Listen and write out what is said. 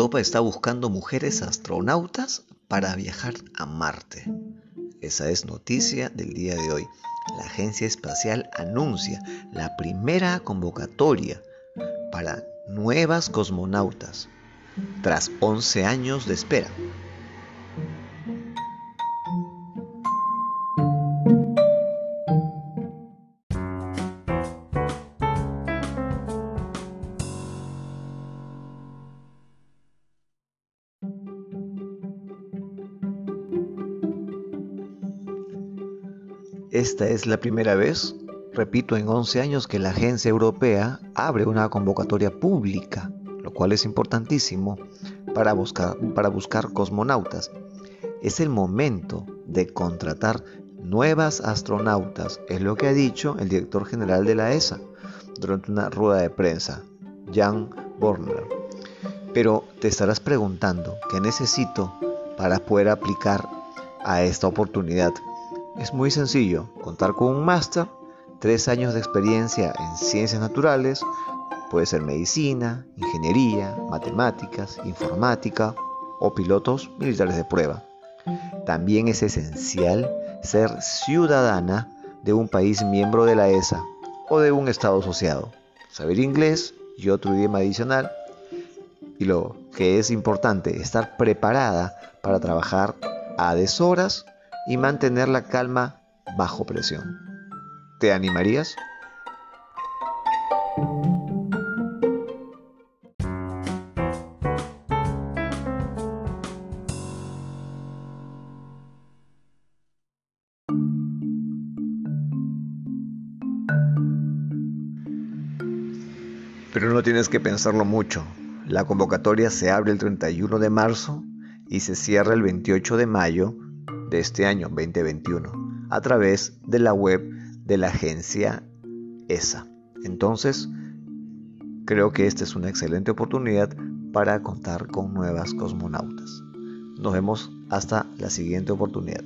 Europa está buscando mujeres astronautas para viajar a Marte. Esa es noticia del día de hoy. La Agencia Espacial anuncia la primera convocatoria para nuevas cosmonautas tras 11 años de espera. Esta es la primera vez, repito, en 11 años que la agencia europea abre una convocatoria pública, lo cual es importantísimo para buscar, para buscar cosmonautas. Es el momento de contratar nuevas astronautas, es lo que ha dicho el director general de la ESA durante una rueda de prensa, Jan Borner. Pero te estarás preguntando, ¿qué necesito para poder aplicar a esta oportunidad? Es muy sencillo, contar con un máster, tres años de experiencia en ciencias naturales, puede ser medicina, ingeniería, matemáticas, informática o pilotos militares de prueba. También es esencial ser ciudadana de un país miembro de la ESA o de un estado asociado, saber inglés y otro idioma adicional y lo que es importante, estar preparada para trabajar a deshoras y mantener la calma bajo presión. ¿Te animarías? Pero no tienes que pensarlo mucho. La convocatoria se abre el 31 de marzo y se cierra el 28 de mayo de este año 2021 a través de la web de la agencia ESA. Entonces, creo que esta es una excelente oportunidad para contar con nuevas cosmonautas. Nos vemos hasta la siguiente oportunidad.